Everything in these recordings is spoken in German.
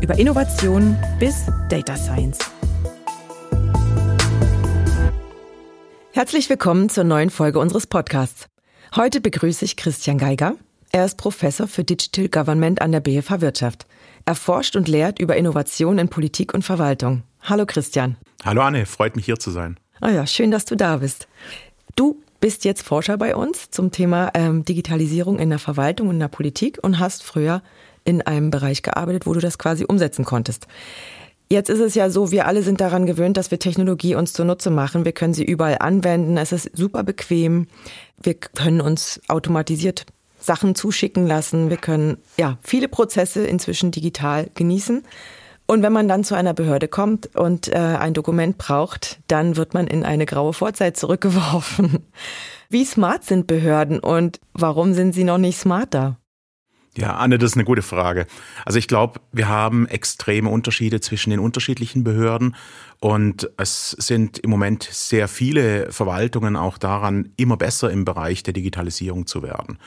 über Innovation bis Data Science. Herzlich willkommen zur neuen Folge unseres Podcasts. Heute begrüße ich Christian Geiger. Er ist Professor für Digital Government an der BFH Wirtschaft. Er forscht und lehrt über Innovation in Politik und Verwaltung. Hallo Christian. Hallo Anne, freut mich hier zu sein. Ah ja, schön, dass du da bist. Du bist jetzt Forscher bei uns zum Thema ähm, Digitalisierung in der Verwaltung und in der Politik und hast früher in einem Bereich gearbeitet, wo du das quasi umsetzen konntest. Jetzt ist es ja so, wir alle sind daran gewöhnt, dass wir Technologie uns zunutze machen. Wir können sie überall anwenden. Es ist super bequem. Wir können uns automatisiert Sachen zuschicken lassen. Wir können ja viele Prozesse inzwischen digital genießen. Und wenn man dann zu einer Behörde kommt und äh, ein Dokument braucht, dann wird man in eine graue Vorzeit zurückgeworfen. Wie smart sind Behörden und warum sind sie noch nicht smarter? Ja, Anne, das ist eine gute Frage. Also ich glaube, wir haben extreme Unterschiede zwischen den unterschiedlichen Behörden und es sind im Moment sehr viele Verwaltungen auch daran, immer besser im Bereich der Digitalisierung zu werden.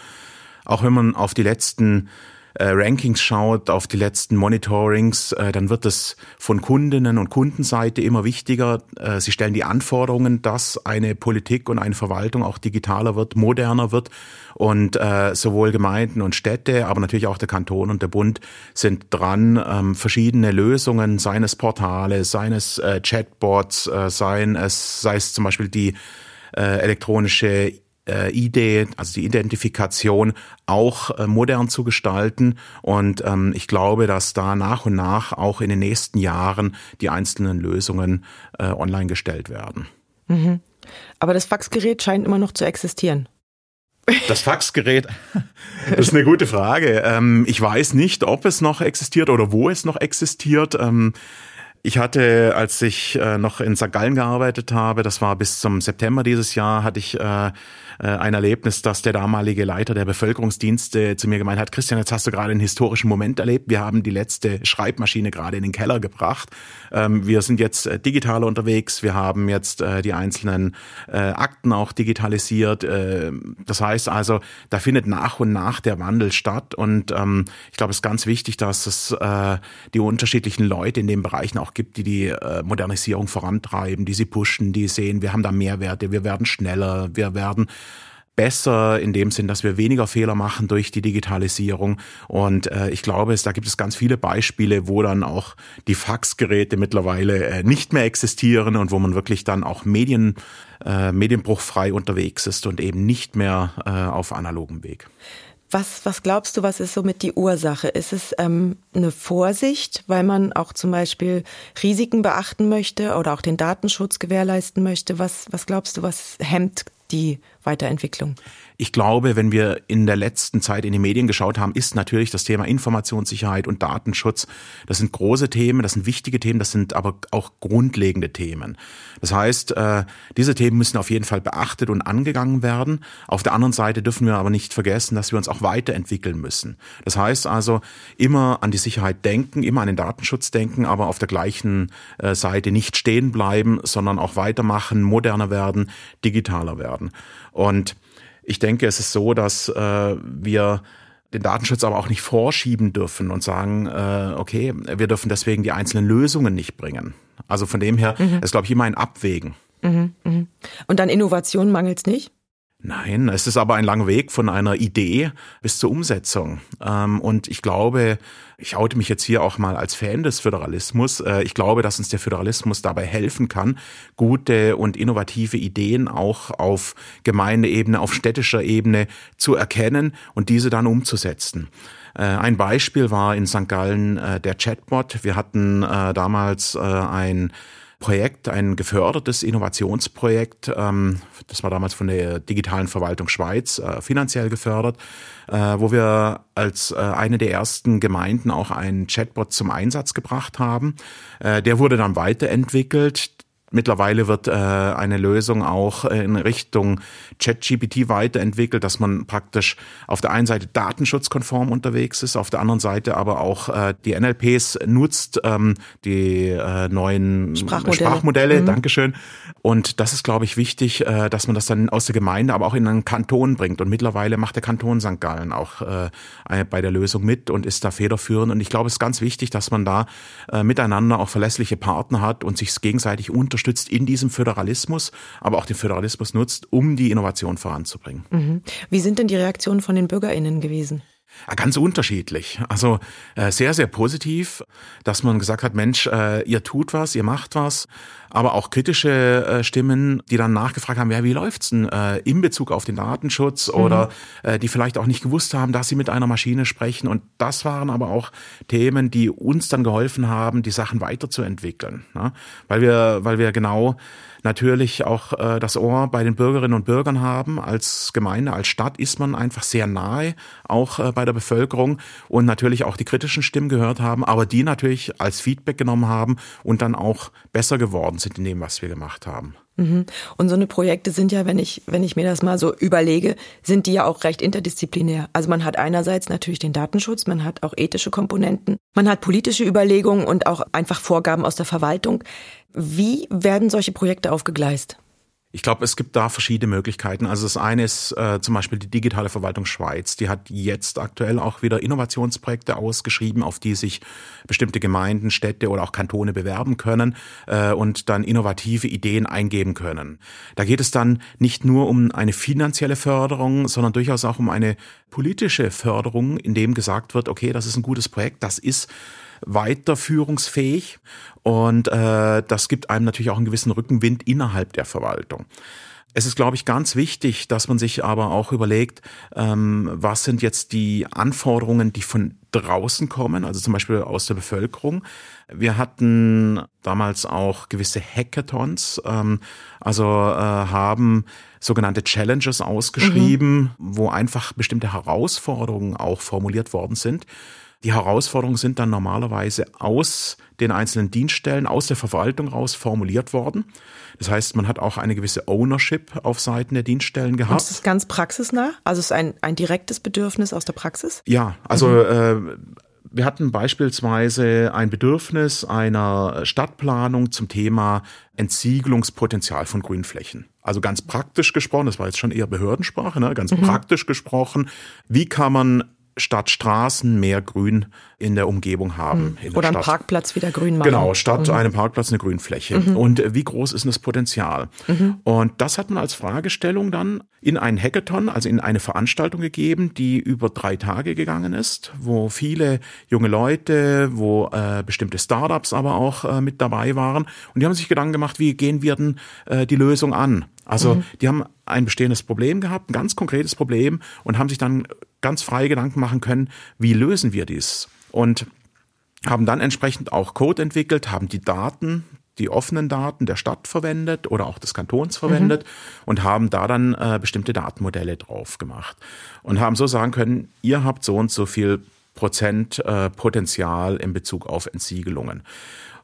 Auch wenn man auf die letzten äh, Rankings schaut, auf die letzten Monitorings, äh, dann wird es von Kundinnen und Kundenseite immer wichtiger. Äh, sie stellen die Anforderungen, dass eine Politik und eine Verwaltung auch digitaler wird, moderner wird. Und äh, sowohl Gemeinden und Städte, aber natürlich auch der Kanton und der Bund sind dran, ähm, verschiedene Lösungen, seines Portale, seines äh, Chatbots, äh, seien es, sei es zum Beispiel die äh, elektronische äh, Idee, also die Identifikation auch äh, modern zu gestalten. Und ähm, ich glaube, dass da nach und nach auch in den nächsten Jahren die einzelnen Lösungen äh, online gestellt werden. Mhm. Aber das Faxgerät scheint immer noch zu existieren. Das Faxgerät, das ist eine gute Frage. Ähm, ich weiß nicht, ob es noch existiert oder wo es noch existiert. Ähm, ich hatte, als ich äh, noch in St. Gallen gearbeitet habe, das war bis zum September dieses Jahr, hatte ich äh, äh, ein Erlebnis, dass der damalige Leiter der Bevölkerungsdienste zu mir gemeint hat, Christian, jetzt hast du gerade einen historischen Moment erlebt. Wir haben die letzte Schreibmaschine gerade in den Keller gebracht. Ähm, wir sind jetzt äh, digital unterwegs. Wir haben jetzt äh, die einzelnen Akten auch digitalisiert. Äh, das heißt also, da findet nach und nach der Wandel statt. Und ähm, ich glaube, es ist ganz wichtig, dass es die unterschiedlichen Leute in den Bereichen auch gibt, die die Modernisierung vorantreiben, die sie pushen, die sehen, wir haben da Mehrwerte, wir werden schneller, wir werden besser in dem Sinn, dass wir weniger Fehler machen durch die Digitalisierung. Und äh, ich glaube, da gibt es ganz viele Beispiele, wo dann auch die Faxgeräte mittlerweile äh, nicht mehr existieren und wo man wirklich dann auch Medien, äh, medienbruchfrei unterwegs ist und eben nicht mehr äh, auf analogem Weg. Was, was glaubst du, was ist somit die Ursache? Ist es ähm, eine Vorsicht, weil man auch zum Beispiel Risiken beachten möchte oder auch den Datenschutz gewährleisten möchte? Was, was glaubst du, was hemmt die Weiterentwicklung? Ich glaube, wenn wir in der letzten Zeit in die Medien geschaut haben, ist natürlich das Thema Informationssicherheit und Datenschutz, das sind große Themen, das sind wichtige Themen, das sind aber auch grundlegende Themen. Das heißt, äh, diese Themen müssen auf jeden Fall beachtet und angegangen werden. Auf der anderen Seite dürfen wir aber nicht vergessen, dass wir uns auch weiterentwickeln müssen. Das heißt also, immer an die Sicherheit denken, immer an den Datenschutz denken, aber auf der gleichen äh, Seite nicht stehen bleiben, sondern auch weitermachen, moderner werden, digitaler werden. Und ich denke, es ist so, dass äh, wir den Datenschutz aber auch nicht vorschieben dürfen und sagen, äh, okay, wir dürfen deswegen die einzelnen Lösungen nicht bringen. Also von dem her mhm. ist, glaube ich, immer ein Abwägen. Mhm, mh. Und an Innovation mangelt es nicht? Nein, es ist aber ein langer Weg von einer Idee bis zur Umsetzung. Ähm, und ich glaube, ich oute mich jetzt hier auch mal als Fan des Föderalismus. Äh, ich glaube, dass uns der Föderalismus dabei helfen kann, gute und innovative Ideen auch auf Gemeindeebene, auf städtischer Ebene zu erkennen und diese dann umzusetzen. Äh, ein Beispiel war in St. Gallen äh, der Chatbot. Wir hatten damals ein Projekt, ein gefördertes Innovationsprojekt. Ähm, das war damals von der Digitalen Verwaltung Schweiz äh, finanziell gefördert, äh, wo wir als äh, eine der ersten Gemeinden auch einen Chatbot zum Einsatz gebracht haben. Der wurde dann weiterentwickelt. Mittlerweile wird äh, eine Lösung auch äh, in Richtung ChatGPT weiterentwickelt, dass man praktisch auf der einen Seite datenschutzkonform unterwegs ist, auf der anderen Seite aber auch äh, die NLPs nutzt, ähm, die äh, neuen Sprachmodelle. Sprachmodelle mhm. Dankeschön. Und das ist, glaube ich, wichtig, äh, dass man das dann aus der Gemeinde, aber auch in einen Kanton bringt. Und mittlerweile macht der Kanton St. Gallen auch äh, bei der Lösung mit und ist da federführend. Und ich glaube, es ist ganz wichtig, dass man da äh, miteinander auch verlässliche Partner hat und sich gegenseitig unterstützt unterstützt in diesem Föderalismus, aber auch den Föderalismus nutzt, um die Innovation voranzubringen. Mhm. Wie sind denn die Reaktionen von den BürgerInnen gewesen? Ganz unterschiedlich. Also äh, sehr, sehr positiv, dass man gesagt hat, Mensch, äh, ihr tut was, ihr macht was. Aber auch kritische äh, Stimmen, die dann nachgefragt haben, ja, wie läuft's denn äh, in Bezug auf den Datenschutz mhm. oder äh, die vielleicht auch nicht gewusst haben, dass sie mit einer Maschine sprechen. Und das waren aber auch Themen, die uns dann geholfen haben, die Sachen weiterzuentwickeln. Ne? Weil wir, weil wir genau natürlich auch äh, das Ohr bei den Bürgerinnen und Bürgern haben. Als Gemeinde, als Stadt ist man einfach sehr nahe, auch äh, bei der Bevölkerung und natürlich auch die kritischen Stimmen gehört haben, aber die natürlich als Feedback genommen haben und dann auch besser geworden sind in dem, was wir gemacht haben. Mhm. Und so eine Projekte sind ja, wenn ich, wenn ich mir das mal so überlege, sind die ja auch recht interdisziplinär. Also man hat einerseits natürlich den Datenschutz, man hat auch ethische Komponenten, man hat politische Überlegungen und auch einfach Vorgaben aus der Verwaltung. Wie werden solche Projekte aufgegleist? Ich glaube, es gibt da verschiedene Möglichkeiten. Also das eine ist äh, zum Beispiel die digitale Verwaltung Schweiz. Die hat jetzt aktuell auch wieder Innovationsprojekte ausgeschrieben, auf die sich bestimmte Gemeinden, Städte oder auch Kantone bewerben können äh, und dann innovative Ideen eingeben können. Da geht es dann nicht nur um eine finanzielle Förderung, sondern durchaus auch um eine politische Förderung, in dem gesagt wird, okay, das ist ein gutes Projekt, das ist weiterführungsfähig und äh, das gibt einem natürlich auch einen gewissen Rückenwind innerhalb der Verwaltung. Es ist, glaube ich, ganz wichtig, dass man sich aber auch überlegt, ähm, was sind jetzt die Anforderungen, die von draußen kommen, also zum Beispiel aus der Bevölkerung. Wir hatten damals auch gewisse Hackathons, ähm, also äh, haben sogenannte Challenges ausgeschrieben, mhm. wo einfach bestimmte Herausforderungen auch formuliert worden sind. Die Herausforderungen sind dann normalerweise aus den einzelnen Dienststellen, aus der Verwaltung raus formuliert worden. Das heißt, man hat auch eine gewisse Ownership auf Seiten der Dienststellen gehabt. Und ist das ganz praxisnah? Also ist ein, ein direktes Bedürfnis aus der Praxis? Ja, also mhm. äh, wir hatten beispielsweise ein Bedürfnis einer Stadtplanung zum Thema Entsiegelungspotenzial von Grünflächen. Also ganz praktisch gesprochen, das war jetzt schon eher Behördensprache, ne? ganz mhm. praktisch gesprochen, wie kann man statt Straßen mehr Grün in der Umgebung haben. Mhm. Oder einen Parkplatz wieder grün machen. Genau, statt mhm. einem Parkplatz eine Grünfläche. Mhm. Und äh, wie groß ist denn das Potenzial? Mhm. Und das hat man als Fragestellung dann in einen Hackathon, also in eine Veranstaltung gegeben, die über drei Tage gegangen ist, wo viele junge Leute, wo äh, bestimmte Startups aber auch äh, mit dabei waren. Und die haben sich Gedanken gemacht, wie gehen wir denn äh, die Lösung an? Also mhm. die haben ein bestehendes Problem gehabt, ein ganz konkretes Problem und haben sich dann ganz frei Gedanken machen können, wie lösen wir dies? Und haben dann entsprechend auch Code entwickelt, haben die Daten, die offenen Daten der Stadt verwendet oder auch des Kantons verwendet mhm. und haben da dann äh, bestimmte Datenmodelle drauf gemacht und haben so sagen können, ihr habt so und so viel Prozent äh, Potenzial in Bezug auf Entsiegelungen.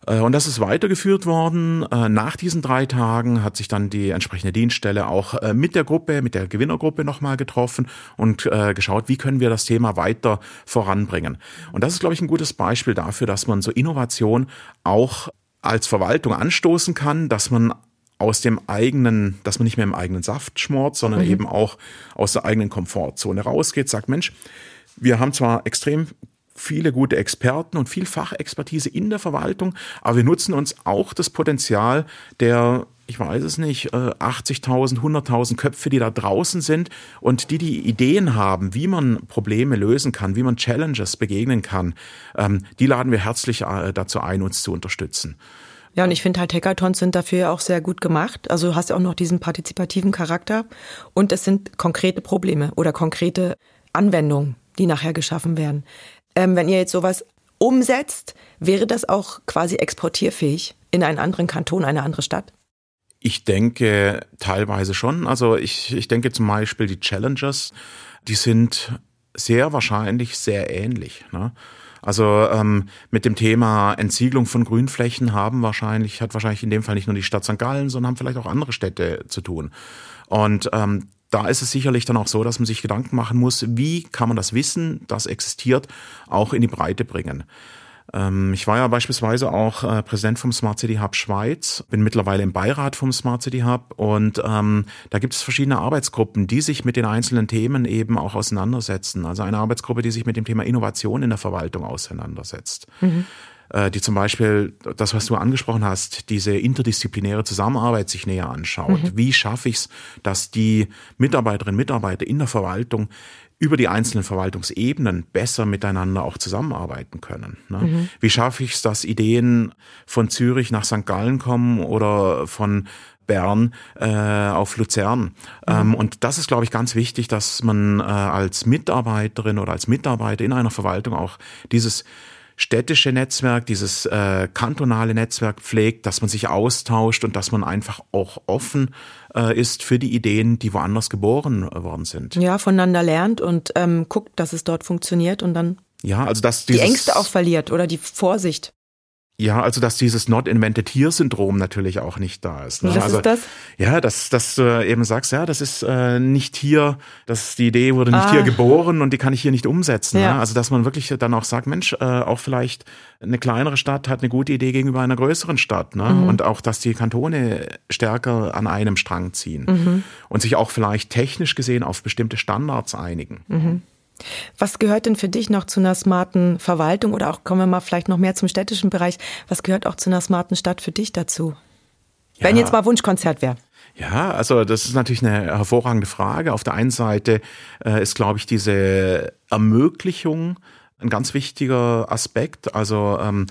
Äh, und das ist weitergeführt worden. Äh, nach diesen drei Tagen hat sich dann die entsprechende Dienststelle auch äh, mit der Gruppe, mit der Gewinnergruppe nochmal getroffen und geschaut, wie können wir das Thema weiter voranbringen. Und das ist, glaube ich, ein gutes Beispiel dafür, dass man so Innovation auch als Verwaltung anstoßen kann, dass man aus dem eigenen, dass man nicht mehr im eigenen Saft schmort, sondern mhm. eben auch aus der eigenen Komfortzone rausgeht, sagt, Mensch, wir haben zwar extrem viele gute Experten und viel Fachexpertise in der Verwaltung, aber wir nutzen uns auch das Potenzial der ich weiß es nicht, 80.000, äh, 100.000 Köpfe, die da draußen sind und die die Ideen haben, wie man Probleme lösen kann, wie man Challenges begegnen kann, ähm, die laden wir herzlich äh, dazu ein, uns zu unterstützen. Ja, und ich finde halt Hackathons sind dafür auch sehr gut gemacht. Also du hast ja auch noch diesen partizipativen Charakter und es sind konkrete Probleme oder konkrete Anwendungen, die nachher geschaffen werden. Ähm, wenn ihr jetzt sowas umsetzt, wäre das auch quasi exportierfähig in einen anderen Kanton, eine andere Stadt? Ich denke teilweise schon. Also ich, ich denke zum Beispiel die Challengers, die sind sehr wahrscheinlich sehr ähnlich. Ne? Also ähm, mit dem Thema Entsiegelung von Grünflächen haben wahrscheinlich, hat wahrscheinlich in dem Fall nicht nur die Stadt St. Gallen, sondern haben vielleicht auch andere Städte zu tun. Und ähm, da ist es sicherlich dann auch so, dass man sich Gedanken machen muss, wie kann man das Wissen, das existiert, auch in die Breite bringen. Ähm, ich war ja beispielsweise auch äh, Präsident vom Smart City Hub Schweiz, bin mittlerweile im Beirat vom Smart City Hub und ähm, da gibt es verschiedene Arbeitsgruppen, die sich mit den einzelnen Themen eben auch auseinandersetzen. Also eine Arbeitsgruppe, die sich mit dem Thema Innovation in der Verwaltung auseinandersetzt. Mhm die zum Beispiel das, was du angesprochen hast, diese interdisziplinäre Zusammenarbeit sich näher anschaut. Mhm. Wie schaffe ich es, dass die Mitarbeiterinnen und Mitarbeiter in der Verwaltung über die einzelnen Verwaltungsebenen besser miteinander auch zusammenarbeiten können. Ne? Mhm. Wie schaffe ich es, dass Ideen von Zürich nach St. Gallen kommen oder von Bern äh, auf Luzern. Mhm. Ähm, und das ist, glaube ich, ganz wichtig, dass man äh, als Mitarbeiterin oder als Mitarbeiter in einer Verwaltung auch dieses städtische Netzwerk, dieses äh, kantonale Netzwerk pflegt, dass man sich austauscht und dass man einfach auch offen äh, ist für die Ideen, die woanders geboren worden sind. Ja, voneinander lernt und ähm, guckt, dass es dort funktioniert und dann ja, also dass die Ängste auch verliert oder die Vorsicht. Ja, also dass dieses Not Invented Here Syndrom natürlich auch nicht da ist. Ne? Was also, ist das? Ja, dass, dass du eben sagst, ja, das ist äh, nicht hier, dass die Idee wurde nicht ah. hier geboren und die kann ich hier nicht umsetzen. Ja. Ne? Also dass man wirklich dann auch sagt, Mensch, äh, auch vielleicht eine kleinere Stadt hat eine gute Idee gegenüber einer größeren Stadt. Ne? Mhm. Und auch, dass die Kantone stärker an einem Strang ziehen mhm. und sich auch vielleicht technisch gesehen auf bestimmte Standards einigen. Mhm. Was gehört denn für dich noch zu einer smarten Verwaltung oder auch kommen wir mal vielleicht noch mehr zum städtischen Bereich? Was gehört auch zu einer smarten Stadt für dich dazu? Ja. Wenn jetzt mal Wunschkonzert wäre. Ja, also das ist natürlich eine hervorragende Frage. Auf der einen Seite äh, ist, glaube ich, diese Ermöglichung ein ganz wichtiger Aspekt. Also ähm,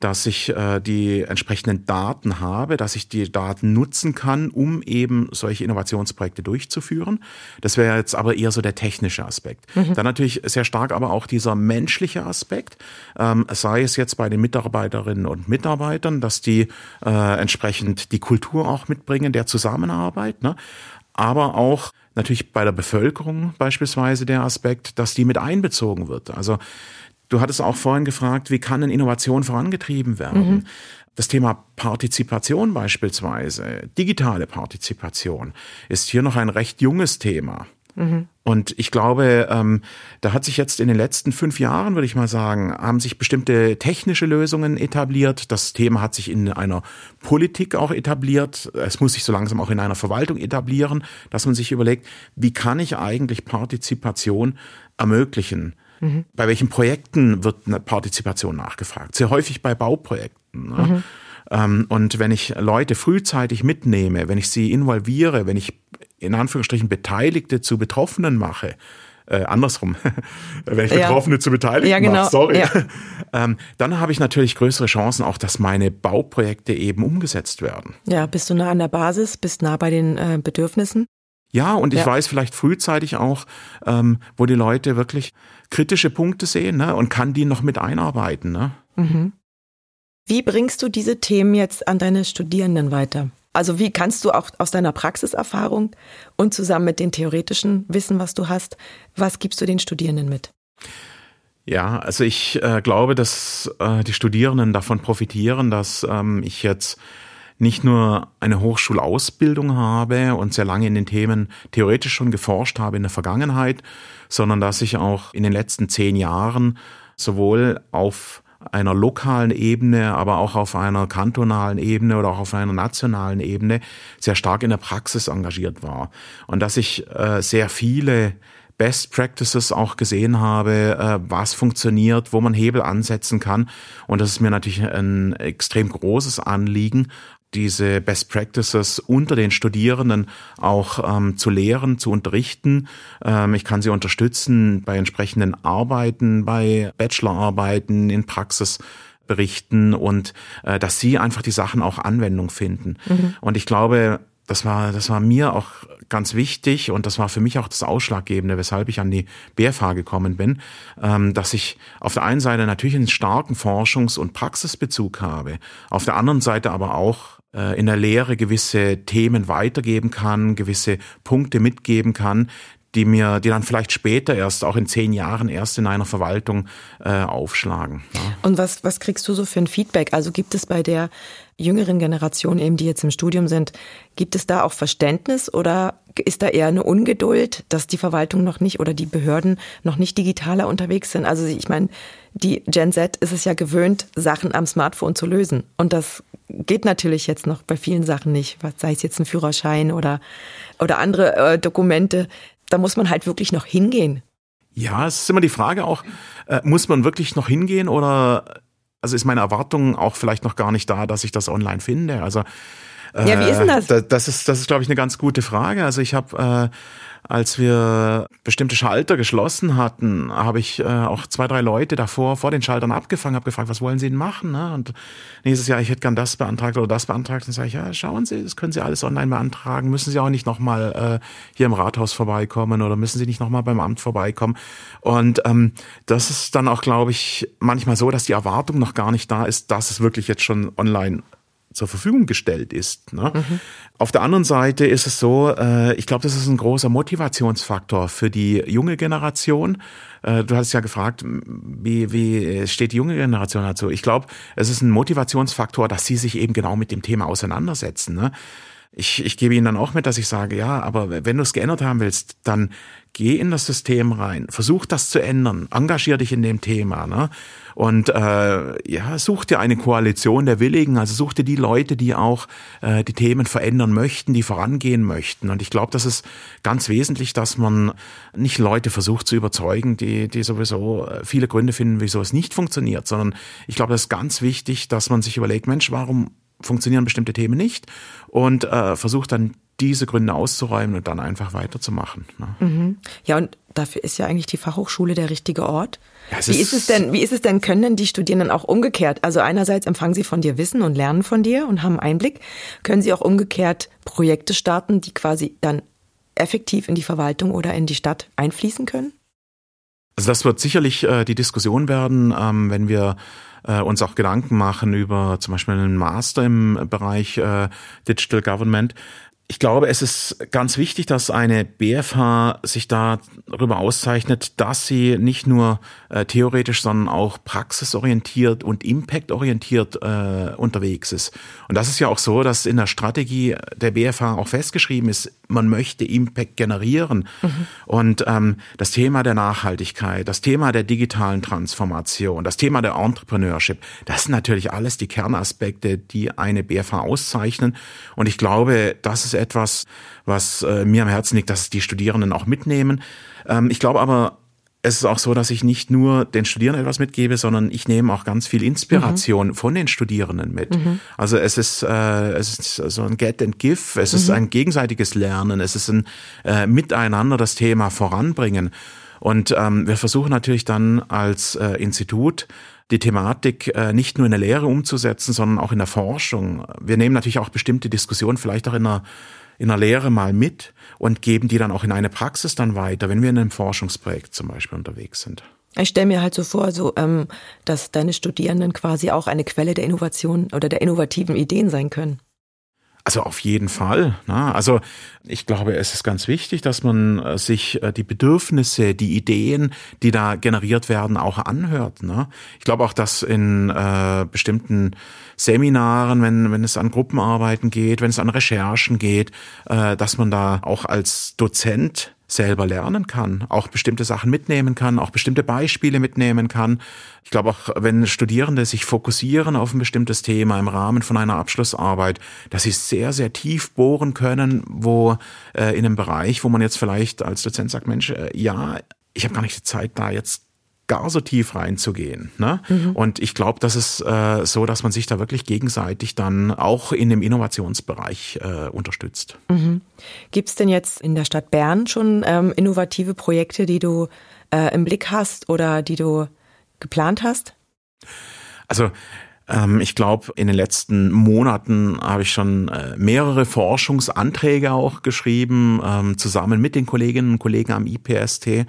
dass ich äh, die entsprechenden Daten habe, dass ich die Daten nutzen kann, um eben solche Innovationsprojekte durchzuführen. Das wäre jetzt aber eher so der technische Aspekt. Mhm. Dann natürlich sehr stark aber auch dieser menschliche Aspekt, ähm, sei es jetzt bei den Mitarbeiterinnen und Mitarbeitern, dass die äh, entsprechend die Kultur auch mitbringen der Zusammenarbeit, ne? aber auch natürlich bei der Bevölkerung beispielsweise der Aspekt, dass die mit einbezogen wird. Also Du hattest auch vorhin gefragt, wie kann denn Innovation vorangetrieben werden? Mhm. Das Thema Partizipation beispielsweise, digitale Partizipation, ist hier noch ein recht junges Thema. Mhm. Und ich glaube, ähm, da hat sich jetzt in den letzten fünf Jahren, würde ich mal sagen, haben sich bestimmte technische Lösungen etabliert. Das Thema hat sich in einer Politik auch etabliert. Es muss sich so langsam auch in einer Verwaltung etablieren, dass man sich überlegt, wie kann ich eigentlich Partizipation ermöglichen? Mhm. Bei welchen Projekten wird eine Partizipation nachgefragt? Sehr häufig bei Bauprojekten. Ne? Mhm. Ähm, und wenn ich Leute frühzeitig mitnehme, wenn ich sie involviere, wenn ich in Anführungsstrichen Beteiligte zu Betroffenen mache, äh, andersrum, wenn ich Betroffene ja. zu Beteiligten ja, genau. mache, sorry, ja. ähm, dann habe ich natürlich größere Chancen auch, dass meine Bauprojekte eben umgesetzt werden. Ja, bist du nah an der Basis, bist nah bei den äh, Bedürfnissen? Ja, und ich ja. weiß vielleicht frühzeitig auch, ähm, wo die Leute wirklich kritische Punkte sehen ne, und kann die noch mit einarbeiten. Ne? Mhm. Wie bringst du diese Themen jetzt an deine Studierenden weiter? Also wie kannst du auch aus deiner Praxiserfahrung und zusammen mit dem theoretischen Wissen, was du hast, was gibst du den Studierenden mit? Ja, also ich äh, glaube, dass äh, die Studierenden davon profitieren, dass ähm, ich jetzt nicht nur eine Hochschulausbildung habe und sehr lange in den Themen theoretisch schon geforscht habe in der Vergangenheit, sondern dass ich auch in den letzten zehn Jahren sowohl auf einer lokalen Ebene, aber auch auf einer kantonalen Ebene oder auch auf einer nationalen Ebene sehr stark in der Praxis engagiert war. Und dass ich äh, sehr viele Best Practices auch gesehen habe, äh, was funktioniert, wo man Hebel ansetzen kann. Und das ist mir natürlich ein extrem großes Anliegen, diese Best Practices unter den Studierenden auch ähm, zu lehren, zu unterrichten. Ähm, ich kann sie unterstützen bei entsprechenden Arbeiten, bei Bachelorarbeiten, in Praxisberichten und äh, dass sie einfach die Sachen auch Anwendung finden. Mhm. Und ich glaube, das war, das war mir auch ganz wichtig und das war für mich auch das Ausschlaggebende, weshalb ich an die BFH gekommen bin, ähm, dass ich auf der einen Seite natürlich einen starken Forschungs- und Praxisbezug habe, auf der anderen Seite aber auch in der Lehre gewisse Themen weitergeben kann, gewisse Punkte mitgeben kann, die mir, die dann vielleicht später erst, auch in zehn Jahren erst in einer Verwaltung äh, aufschlagen. Ja. Und was, was kriegst du so für ein Feedback? Also gibt es bei der jüngeren Generation eben, die jetzt im Studium sind, gibt es da auch Verständnis oder ist da eher eine Ungeduld, dass die Verwaltung noch nicht oder die Behörden noch nicht digitaler unterwegs sind? Also ich meine, die Gen Z ist es ja gewöhnt, Sachen am Smartphone zu lösen. Und das geht natürlich jetzt noch bei vielen Sachen nicht, sei es jetzt ein Führerschein oder, oder andere äh, Dokumente. Da muss man halt wirklich noch hingehen. Ja, es ist immer die Frage auch, äh, muss man wirklich noch hingehen oder also ist meine Erwartung auch vielleicht noch gar nicht da, dass ich das online finde. Also ja, wie ist denn das? Äh, das ist, das ist, glaube ich, eine ganz gute Frage. Also ich habe, äh, als wir bestimmte Schalter geschlossen hatten, habe ich äh, auch zwei, drei Leute davor vor den Schaltern abgefangen, habe gefragt, was wollen Sie denn machen? Ne? Und nächstes Jahr, ich hätte gern das beantragt oder das beantragt. Dann sage ich, ja, schauen Sie, das können Sie alles online beantragen. Müssen Sie auch nicht nochmal äh, hier im Rathaus vorbeikommen oder müssen Sie nicht nochmal beim Amt vorbeikommen. Und ähm, das ist dann auch, glaube ich, manchmal so, dass die Erwartung noch gar nicht da ist, dass es wirklich jetzt schon online zur Verfügung gestellt ist. Ne? Mhm. Auf der anderen Seite ist es so, äh, ich glaube, das ist ein großer Motivationsfaktor für die junge Generation. Äh, du hast ja gefragt, wie, wie steht die junge Generation dazu? Ich glaube, es ist ein Motivationsfaktor, dass sie sich eben genau mit dem Thema auseinandersetzen. Ne? Ich, ich gebe ihnen dann auch mit, dass ich sage, ja, aber wenn du es geändert haben willst, dann geh in das System rein, versuch das zu ändern, engagier dich in dem Thema, ne? Und äh, ja, such dir eine Koalition der Willigen, also such dir die Leute, die auch äh, die Themen verändern möchten, die vorangehen möchten. Und ich glaube, das ist ganz wesentlich, dass man nicht Leute versucht zu überzeugen, die, die sowieso äh, viele Gründe finden, wieso es nicht funktioniert, sondern ich glaube, es ist ganz wichtig, dass man sich überlegt, Mensch, warum funktionieren bestimmte Themen nicht und äh, versucht dann diese Gründe auszuräumen und dann einfach weiterzumachen. Ne? Mhm. Ja, und dafür ist ja eigentlich die Fachhochschule der richtige Ort. Ja, wie ist, ist es denn, wie ist es denn, können denn die Studierenden auch umgekehrt? Also einerseits empfangen sie von dir Wissen und lernen von dir und haben Einblick. Können sie auch umgekehrt Projekte starten, die quasi dann effektiv in die Verwaltung oder in die Stadt einfließen können? Also das wird sicherlich äh, die Diskussion werden, ähm, wenn wir äh, uns auch Gedanken machen über zum Beispiel einen Master im Bereich äh, Digital Government. Ich glaube, es ist ganz wichtig, dass eine BFH sich darüber auszeichnet, dass sie nicht nur äh, theoretisch, sondern auch praxisorientiert und impactorientiert äh, unterwegs ist. Und das ist ja auch so, dass in der Strategie der BFH auch festgeschrieben ist, man möchte Impact generieren. Mhm. Und ähm, das Thema der Nachhaltigkeit, das Thema der digitalen Transformation, das Thema der Entrepreneurship, das sind natürlich alles die Kernaspekte, die eine BFH auszeichnen. Und ich glaube, das ist etwas, was äh, mir am Herzen liegt, dass die Studierenden auch mitnehmen. Ähm, ich glaube aber, es ist auch so, dass ich nicht nur den Studierenden etwas mitgebe, sondern ich nehme auch ganz viel Inspiration mhm. von den Studierenden mit. Mhm. Also es ist, äh, es ist so ein Get and Give, es mhm. ist ein gegenseitiges Lernen, es ist ein äh, Miteinander das Thema voranbringen. Und ähm, wir versuchen natürlich dann als äh, Institut die Thematik äh, nicht nur in der Lehre umzusetzen, sondern auch in der Forschung. Wir nehmen natürlich auch bestimmte Diskussionen vielleicht auch in der in der Lehre mal mit und geben die dann auch in eine Praxis dann weiter, wenn wir in einem Forschungsprojekt zum Beispiel unterwegs sind. Ich stelle mir halt so vor, so, ähm, dass deine Studierenden quasi auch eine Quelle der Innovation oder der innovativen Ideen sein können. Also auf jeden Fall. Ne? Also ich glaube, es ist ganz wichtig, dass man äh, sich äh, die Bedürfnisse, die Ideen, die da generiert werden, auch anhört. Ne? Ich glaube auch, dass in äh, bestimmten Seminaren, wenn, wenn es an Gruppenarbeiten geht, wenn es an Recherchen geht, äh, dass man da auch als Dozent selber lernen kann, auch bestimmte Sachen mitnehmen kann, auch bestimmte Beispiele mitnehmen kann. Ich glaube auch, wenn Studierende sich fokussieren auf ein bestimmtes Thema im Rahmen von einer Abschlussarbeit, dass sie sehr, sehr tief bohren können, wo äh, in einem Bereich, wo man jetzt vielleicht als Dozent sagt, Mensch, äh, ja, ich habe gar nicht die Zeit, da jetzt gar so tief reinzugehen. Ne? Mhm. Und ich glaube, das ist äh, so, dass man sich da wirklich gegenseitig dann auch in dem Innovationsbereich äh, unterstützt. Mhm. Gibt es denn jetzt in der Stadt Bern schon ähm, innovative Projekte, die du äh, im Blick hast oder die du geplant hast? Also Ähm, ich glaube, in den letzten Monaten habe ich schon äh, mehrere Forschungsanträge auch geschrieben, ähm, zusammen mit den Kolleginnen und Kollegen am IPST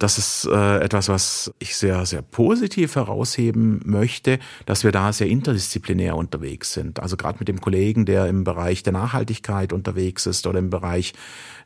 das ist äh, etwas, was ich sehr, sehr positiv herausheben möchte, dass wir da sehr interdisziplinär unterwegs sind. Also gerade mit dem Kollegen, der im Bereich der Nachhaltigkeit unterwegs ist oder im Bereich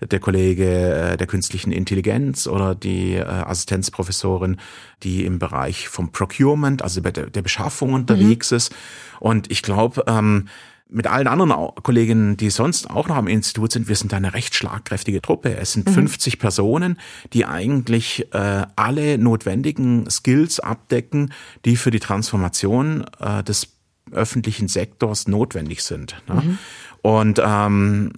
der Kollege äh, der künstlichen Intelligenz oder die äh, Assistenzprofessorin, die im Bereich vom Procurement, also der, der Beschaffung unterwegs mhm. ist. Und ich glaube, ähm, mit allen anderen Kolleginnen, die sonst auch noch am Institut sind, wir sind eine recht schlagkräftige Truppe. Es sind mhm. 50 Personen, die eigentlich äh, alle notwendigen Skills abdecken, die für die Transformation äh, des öffentlichen Sektors notwendig sind. Ne? Mhm. Und ähm,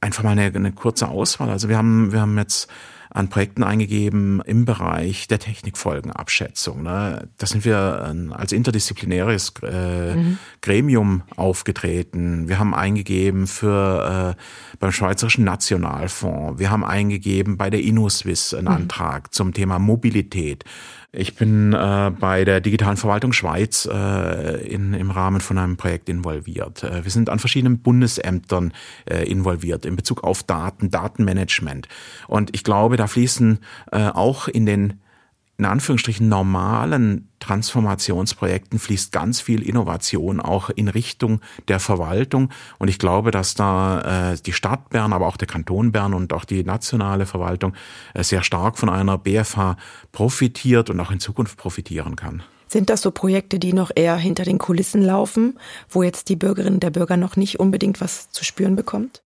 einfach mal eine, eine kurze Auswahl. Also wir haben, wir haben jetzt an Projekten eingegeben im Bereich der Technikfolgenabschätzung. Ne? Da sind wir ähm, als interdisziplinäres äh, mhm. Gremium aufgetreten. Wir haben eingegeben für äh, beim Schweizerischen Nationalfonds. Wir haben eingegeben bei der InnoSwiss einen mhm. Antrag zum Thema Mobilität. Ich bin äh, bei der Digitalen Verwaltung Schweiz äh, in, im Rahmen von einem Projekt involviert. Äh, wir sind an verschiedenen Bundesämtern äh, involviert in Bezug auf Daten, Datenmanagement. Und ich glaube, da fließen äh, auch in den in Anführungsstrichen normalen Transformationsprojekten fließt ganz viel Innovation auch in Richtung der Verwaltung. Und ich glaube, dass da äh, die Stadt Bern, aber auch der Kanton Bern und auch die nationale Verwaltung äh, sehr stark von einer BFH profitiert und auch in Zukunft profitieren kann. Sind das so Projekte, die noch eher hinter den Kulissen laufen, wo jetzt die Bürgerinnen der Bürger noch nicht unbedingt was zu spüren bekommt?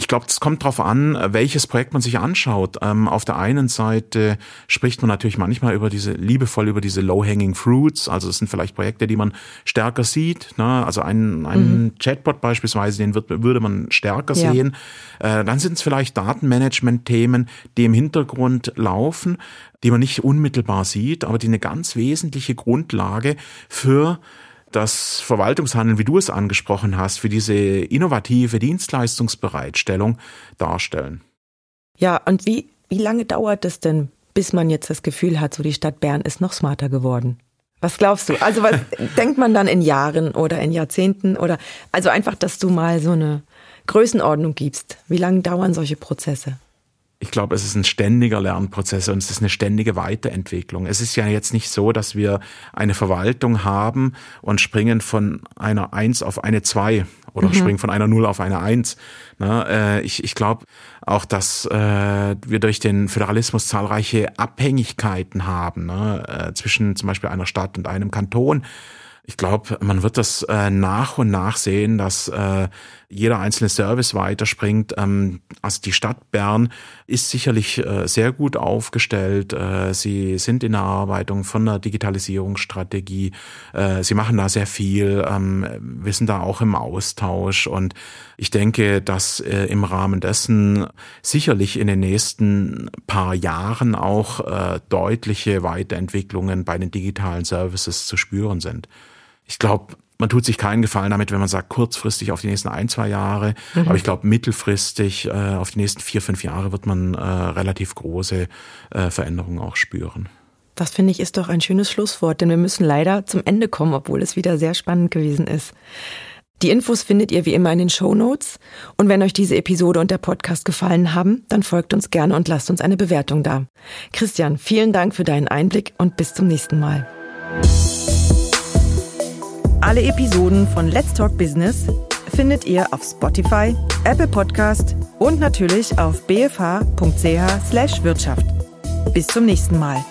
Ich glaube, es kommt darauf an, welches Projekt man sich anschaut. Ähm, auf der einen Seite spricht man natürlich manchmal über diese liebevoll über diese low-hanging fruits. Also es sind vielleicht Projekte, die man stärker sieht. Ne? Also einen, einen mhm. Chatbot beispielsweise, den wird, würde man stärker ja. sehen. Äh, dann sind es vielleicht Datenmanagement-Themen, die im Hintergrund laufen, die man nicht unmittelbar sieht, aber die eine ganz wesentliche Grundlage für das Verwaltungshandeln, wie du es angesprochen hast, für diese innovative Dienstleistungsbereitstellung darstellen. Ja, und wie, wie lange dauert es denn, bis man jetzt das Gefühl hat, so die Stadt Bern ist noch smarter geworden? Was glaubst du? Also was denkt man dann in Jahren oder in Jahrzehnten oder also einfach, dass du mal so eine Größenordnung gibst. Wie lange dauern solche Prozesse? Ich glaube, es ist ein ständiger Lernprozess und es ist eine ständige Weiterentwicklung. Es ist ja jetzt nicht so, dass wir eine Verwaltung haben und springen von einer Eins auf eine Zwei oder mhm. springen von einer Null auf eine Eins. Na, äh, ich ich glaube auch, dass äh, wir durch den Föderalismus zahlreiche Abhängigkeiten haben ne, äh, zwischen zum Beispiel einer Stadt und einem Kanton. Ich glaube, man wird das äh, nach und nach sehen, dass äh, jeder einzelne Service weiterspringt. Ähm, also die Stadt Bern ist sicherlich äh, sehr gut aufgestellt. Äh, sie sind in der Erarbeitung von der Digitalisierungsstrategie. Äh, sie machen da sehr viel. Ähm, wir sind da auch im Austausch und ich denke, dass äh, im Rahmen dessen sicherlich in den nächsten paar Jahren auch äh, deutliche Weiterentwicklungen bei den digitalen Services zu spüren sind. Ich glaube, man tut sich keinen Gefallen damit, wenn man sagt, kurzfristig auf die nächsten ein, zwei Jahre. Mhm. Aber ich glaube, mittelfristig äh, auf die nächsten vier, fünf Jahre wird man äh, relativ große äh, Veränderungen auch spüren. Das finde ich ist doch ein schönes Schlusswort, denn wir müssen leider zum Ende kommen, obwohl es wieder sehr spannend gewesen ist. Die Infos findet ihr wie immer in den Show Notes. Und wenn euch diese Episode und der Podcast gefallen haben, dann folgt uns gerne und lasst uns eine Bewertung da. Christian, vielen Dank für deinen Einblick und bis zum nächsten Mal. Alle Episoden von Let's Talk Business findet ihr auf Spotify, Apple Podcast und natürlich auf bfh.ch/wirtschaft. Bis zum nächsten Mal.